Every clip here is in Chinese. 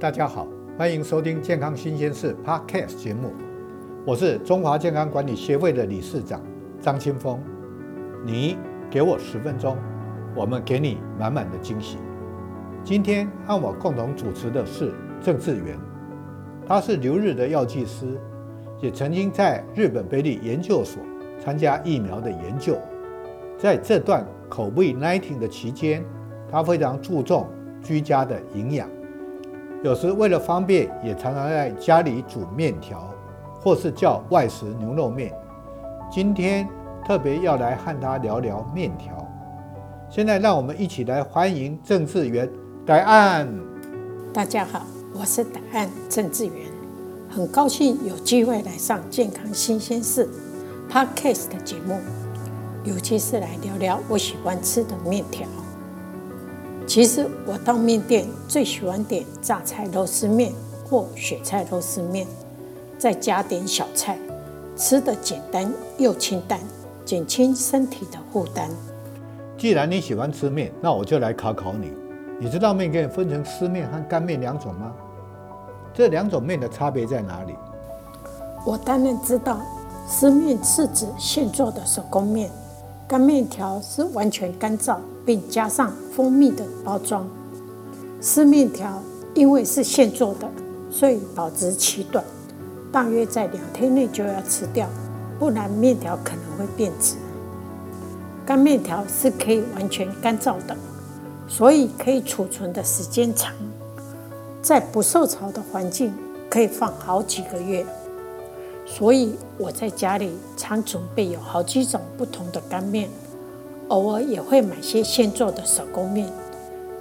大家好，欢迎收听健康新鲜事 Podcast 节目，我是中华健康管理协会的理事长张清峰。你给我十分钟，我们给你满满的惊喜。今天和我共同主持的是郑志源，他是留日的药剂师，也曾经在日本贝利研究所参加疫苗的研究。在这段 COVID-19 的期间，他非常注重居家的营养，有时为了方便，也常常在家里煮面条，或是叫外食牛肉面。今天特别要来和他聊聊面条。现在让我们一起来欢迎郑志源。戴安，大家好，我是戴安郑志源，很高兴有机会来上健康新鲜事 Podcast 的节目，尤其是来聊聊我喜欢吃的面条。其实我到面店最喜欢点榨菜肉丝面或雪菜肉丝面，再加点小菜，吃的简单又清淡，减轻身体的负担。既然你喜欢吃面，那我就来考考你。你知道面可以分成湿面和干面两种吗？这两种面的差别在哪里？我当然知道，湿面是指现做的手工面，干面条是完全干燥并加上蜂蜜的包装。湿面条因为是现做的，所以保质期短，大约在两天内就要吃掉，不然面条可能会变质。干面条是可以完全干燥的。所以可以储存的时间长，在不受潮的环境可以放好几个月。所以我在家里常准备有好几种不同的干面，偶尔也会买些现做的手工面，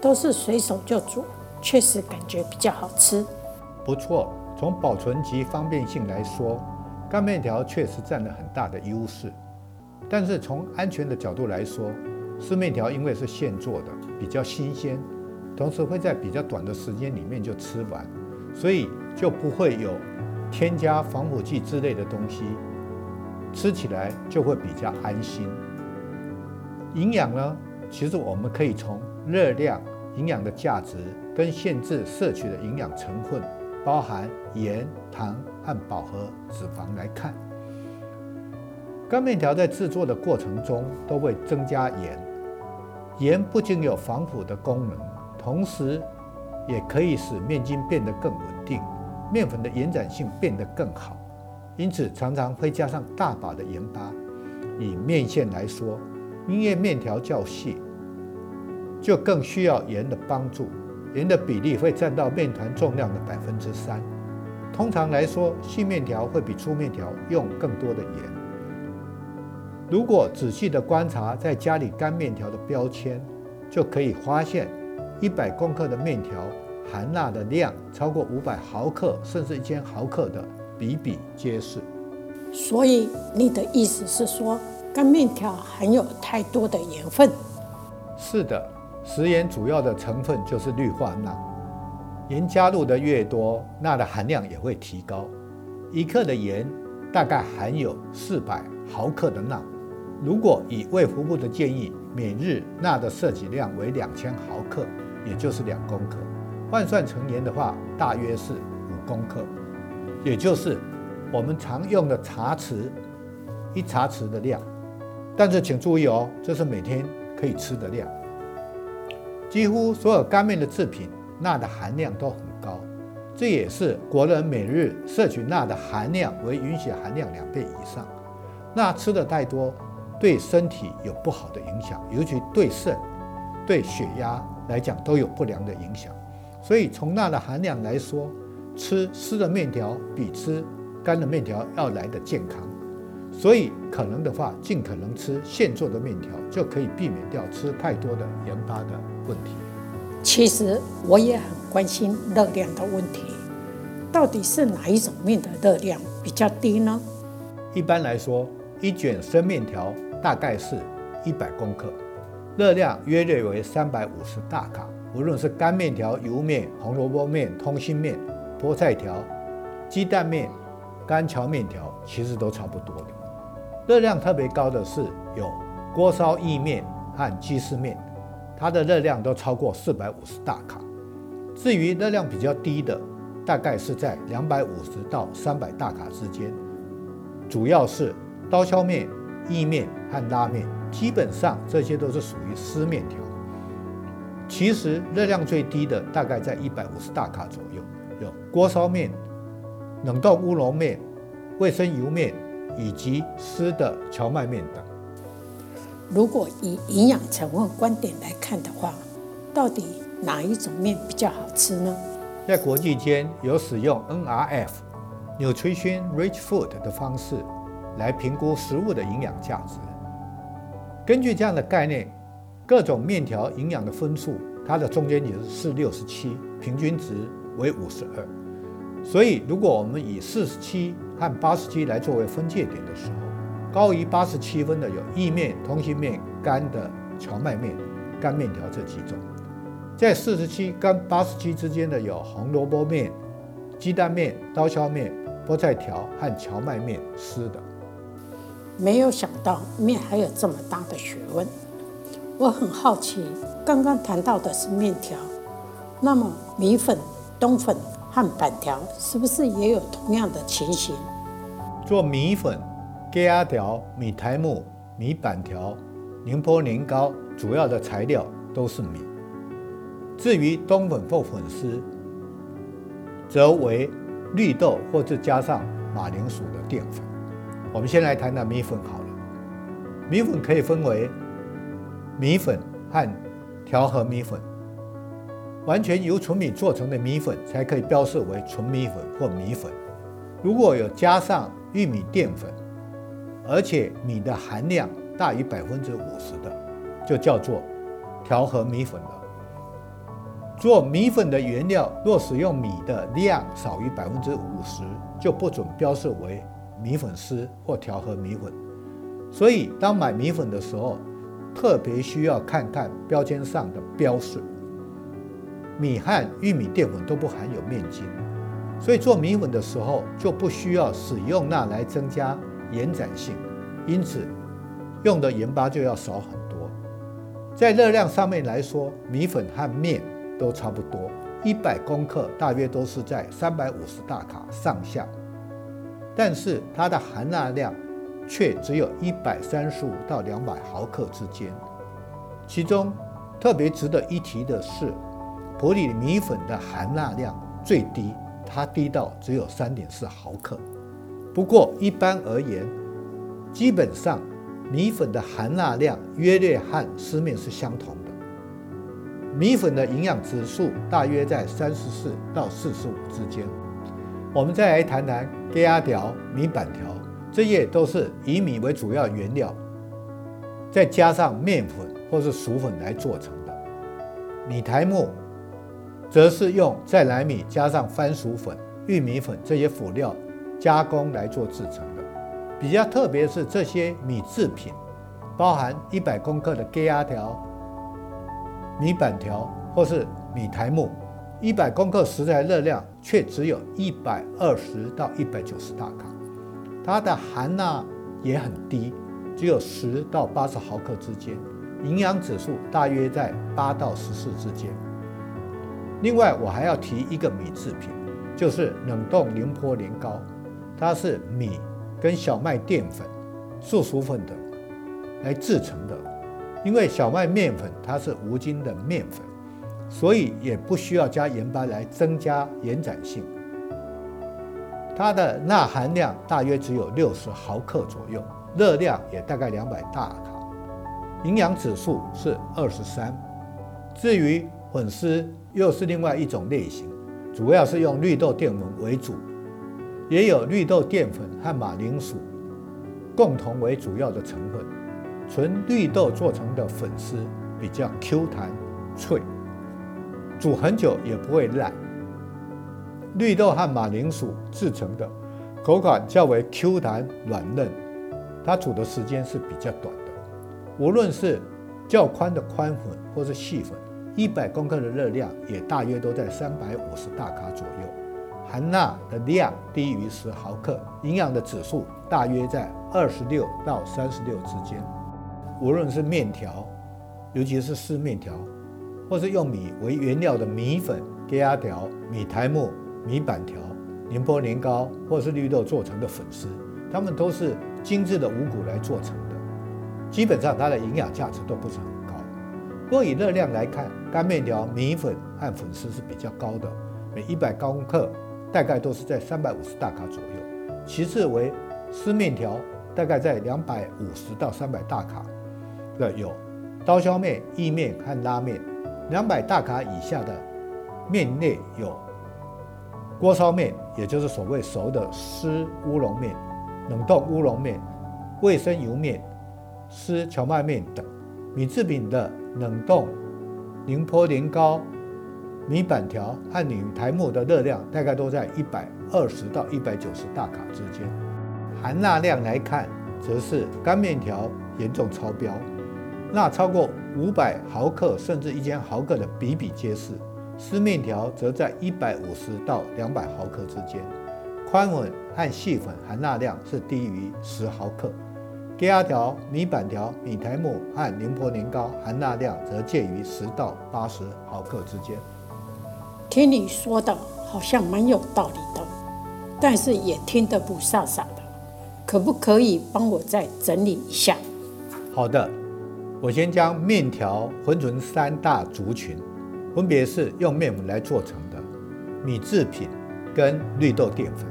都是随手就煮，确实感觉比较好吃。不错，从保存及方便性来说，干面条确实占了很大的优势。但是从安全的角度来说，湿面条因为是现做的，比较新鲜，同时会在比较短的时间里面就吃完，所以就不会有添加防腐剂之类的东西，吃起来就会比较安心。营养呢，其实我们可以从热量、营养的价值跟限制摄取的营养成分，包含盐、糖和饱和脂肪来看。干面条在制作的过程中都会增加盐。盐不仅有防腐的功能，同时也可以使面筋变得更稳，面粉的延展性变得更好，因此常常会加上大把的盐巴。以面线来说，因为面条较细，就更需要盐的帮助，盐的比例会占到面团重量的百分之三。通常来说，细面条会比粗面条用更多的盐。如果仔细的观察在家里干面条的标签，就可以发现，一百公克的面条含钠的量超过五百毫克，甚至一千毫克的比比皆是。所以你的意思是说，干面条含有太多的盐分？是的，食盐主要的成分就是氯化钠，盐加入的越多，钠的含量也会提高。一克的盐大概含有四百毫克的钠。如果以卫福部的建议，每日钠的摄取量为两千毫克，也就是两公克，换算成盐的话，大约是五公克，也就是我们常用的茶匙一茶匙的量。但是请注意哦，这是每天可以吃的量。几乎所有干面的制品，钠的含量都很高，这也是国人每日摄取钠的含量为允许含量两倍以上。钠吃的太多。对身体有不好的影响，尤其对肾、对血压来讲都有不良的影响。所以从钠的含量来说，吃湿的面条比吃干的面条要来的健康。所以可能的话，尽可能吃现做的面条，就可以避免掉吃太多的盐巴的问题。其实我也很关心热量的问题，到底是哪一种面的热量比较低呢？一般来说，一卷生面条。大概是一百公克，热量约略为三百五十大卡。无论是干面条、油面、红萝卜面、通心面、菠菜条、鸡蛋面、干荞面条，其实都差不多的。热量特别高的是有锅烧意面和鸡丝面，它的热量都超过四百五十大卡。至于热量比较低的，大概是在两百五十到三百大卡之间，主要是刀削面、意面和拉面，基本上这些都是属于湿面条。其实热量最低的大概在一百五十大卡左右，有锅烧面、冷冻乌龙面、卫生油面以及湿的荞麦面等。如果以营养成分观点来看的话，到底哪一种面比较好吃呢？在国际间有使用 NRF（Nutrition Rich Food） 的方式来评估食物的营养价值。根据这样的概念，各种面条营养的分数，它的中间值是六十七，平均值为五十二。所以，如果我们以四十七和八十七来作为分界点的时候，高于八十七分的有意面、通心面、干的荞麦面、干面条这几种；在四十七跟八十七之间的有红萝卜面、鸡蛋面、刀削面、菠菜条和荞麦面湿的。没有想到面还有这么大的学问。我很好奇，刚刚谈到的是面条，那么米粉、冬粉和板条是不是也有同样的情形？做米粉、粿仔条、米苔目、米板条、宁波年糕，主要的材料都是米。至于冬粉或粉丝，则为绿豆或者加上马铃薯的淀粉。我们先来谈谈米粉好了。米粉可以分为米粉和调和米粉。完全由纯米做成的米粉才可以标示为纯米粉或米粉。如果有加上玉米淀粉，而且米的含量大于百分之五十的，就叫做调和米粉了。做米粉的原料若使用米的量少于百分之五十，就不准标示为。米粉丝或调和米粉，所以当买米粉的时候，特别需要看看标签上的标示。米和玉米淀粉都不含有面筋，所以做米粉的时候就不需要使用钠来增加延展性，因此用的盐巴就要少很多。在热量上面来说，米粉和面都差不多，一百公克大约都是在三百五十大卡上下。但是它的含钠量却只有一百三十五到两百毫克之间。其中特别值得一提的是，普里米粉的含钠量最低，它低到只有三点四毫克。不过一般而言，基本上米粉的含钠量约略和湿面是相同的。米粉的营养指数大约在三十四到四十五之间。我们再来谈谈粿仔条、米板条，这些都是以米为主要原料，再加上面粉或是薯粉来做成的。米苔目则是用再来米加上番薯粉、玉米粉这些辅料加工来做制成的。比较特别是这些米制品，包含一百公克的粿仔条、米板条或是米苔目。一百公克食材热量却只有一百二十到一百九十大卡，它的含钠也很低，只有十到八十毫克之间，营养指数大约在八到十四之间。另外，我还要提一个米制品，就是冷冻宁波年糕，它是米跟小麦淀粉、树薯粉等来制成的，因为小麦面粉它是无筋的面粉。所以也不需要加盐巴来增加延展性。它的钠含量大约只有六十毫克左右，热量也大概两百大卡，营养指数是二十三。至于粉丝，又是另外一种类型，主要是用绿豆淀粉为主，也有绿豆淀粉和马铃薯共同为主要的成分。纯绿豆做成的粉丝比较 Q 弹脆。煮很久也不会烂。绿豆和马铃薯制成的，口感较为 Q 弹软嫩，它煮的时间是比较短的。无论是较宽的宽粉或是细粉，一百公克的热量也大约都在三百五十大卡左右，含钠的量低于十毫克，营养的指数大约在二十六到三十六之间。无论是面条，尤其是湿面条。或是用米为原料的米粉、粿条、米苔目、米板条、宁波年糕，或是绿豆做成的粉丝，它们都是精致的五谷来做成的，基本上它的营养价值都不是很高。不过以热量来看，干面条、米粉和粉丝是比较高的，每一百公克大概都是在三百五十大卡左右。其次为湿面条，大概在两百五十到三百大卡的有刀削面、意面和拉面。两百大卡以下的面类有锅烧面，也就是所谓熟的湿乌龙面、冷冻乌龙面、卫生油面、湿蕎麦面等。米制品的冷冻宁波年糕、米板条和米苔目的热量大概都在一百二十到一百九十大卡之间。含钠量来看，则是干面条严重超标。钠超过五百毫克甚至一千毫克的比比皆是，湿面条则在一百五十到两百毫克之间，宽粉和细粉含钠量是低于十毫克，粿条、米板条、米苔目和宁波年糕含钠量则介于十到八十毫克之间。听你说的好像蛮有道理的，但是也听得不飒飒的，可不可以帮我再整理一下？好的。我先将面条分成三大族群，分别是用面粉来做成的米制品跟绿豆淀粉。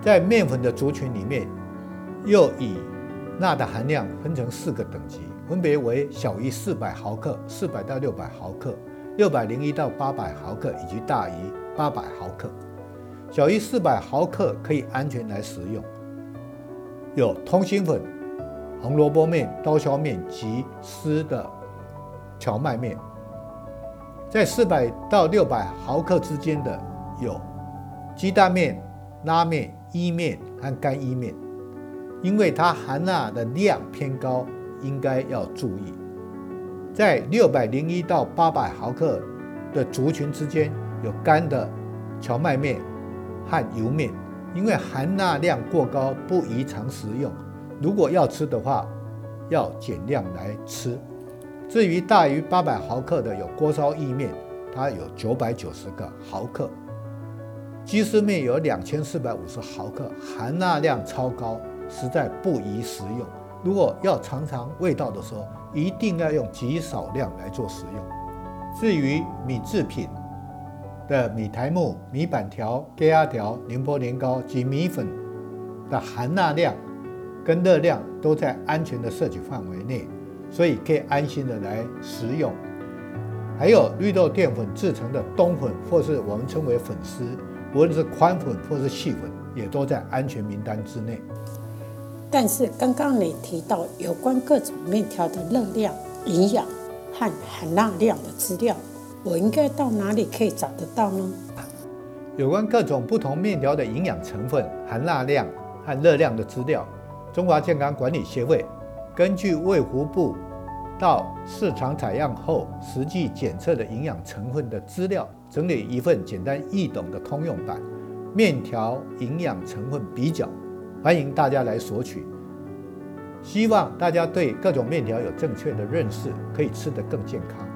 在面粉的族群里面，又以钠的含量分成四个等级，分别为小于四百毫克、四百到六百毫克、六百零一到八百毫克以及大于八百毫克。小于四百毫克可以安全来食用，有通心粉。红萝卜面、刀削面及湿的荞麦面，在四百到六百毫克之间的有鸡蛋面、拉面、意面和干意面，因为它含钠的量偏高，应该要注意。在六百零一到八百毫克的族群之间，有干的荞麦面和油面，因为含钠量过高，不宜常食用。如果要吃的话，要减量来吃。至于大于八百毫克的，有锅烧意面，它有九百九十个毫克；鸡丝面有两千四百五十毫克，含钠量超高，实在不宜食用。如果要尝尝味道的时候，一定要用极少量来做食用。至于米制品的米苔目、米板条、粿条、宁波年糕及米粉的含钠量。跟热量都在安全的摄取范围内，所以可以安心的来食用。还有绿豆淀粉制成的冬粉，或是我们称为粉丝，无论是宽粉或是细粉，也都在安全名单之内。但是刚刚你提到有关各种面条的热量、营养和含钠量的资料，我应该到哪里可以找得到呢？有关各种不同面条的营养成分、含钠量和热量的资料。中华健康管理协会根据卫福部到市场采样后实际检测的营养成分的资料，整理一份简单易懂的通用版《面条营养成分比较》，欢迎大家来索取。希望大家对各种面条有正确的认识，可以吃得更健康。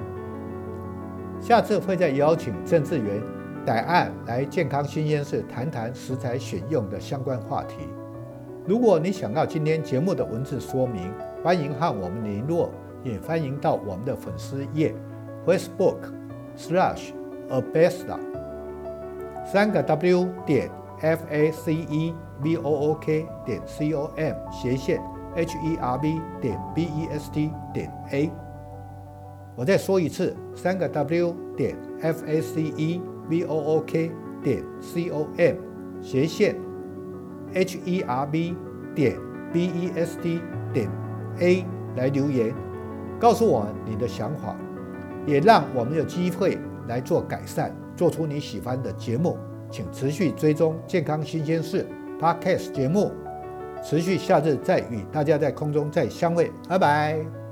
下次会再邀请郑志源、歹案来健康新鲜事谈谈食材选用的相关话题。如果你想要今天节目的文字说明，欢迎和我们联络，也欢迎到我们的粉丝页 Facebook slash a b e s t a 三个 W 点 F A C E V O O K 点 C O M 斜线 H E R V 点 B E S T 点 A。我再说一次，三个 W 点 F A C E V O O K 点 C O M 斜线。H E R B 点 b e s t 点 a 来留言，告诉我你的想法，也让我们有机会来做改善，做出你喜欢的节目。请持续追踪健康新鲜事 Podcast 节目，持续下次再与大家在空中再相会，拜拜。